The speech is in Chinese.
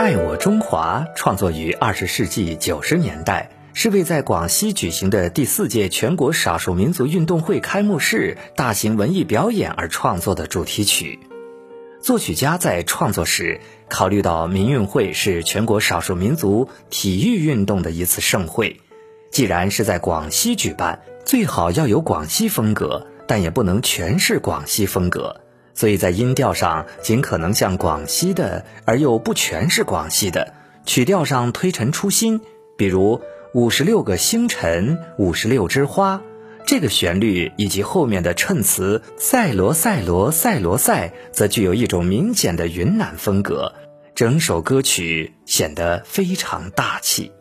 爱我中华创作于二十世纪九十年代，是为在广西举行的第四届全国少数民族运动会开幕式大型文艺表演而创作的主题曲。作曲家在创作时考虑到民运会是全国少数民族体育运动的一次盛会，既然是在广西举办，最好要有广西风格，但也不能全是广西风格。所以在音调上尽可能像广西的，而又不全是广西的；曲调上推陈出新，比如五十六个星辰、五十六枝花，这个旋律以及后面的衬词“赛罗赛罗赛罗赛”，则具有一种明显的云南风格，整首歌曲显得非常大气。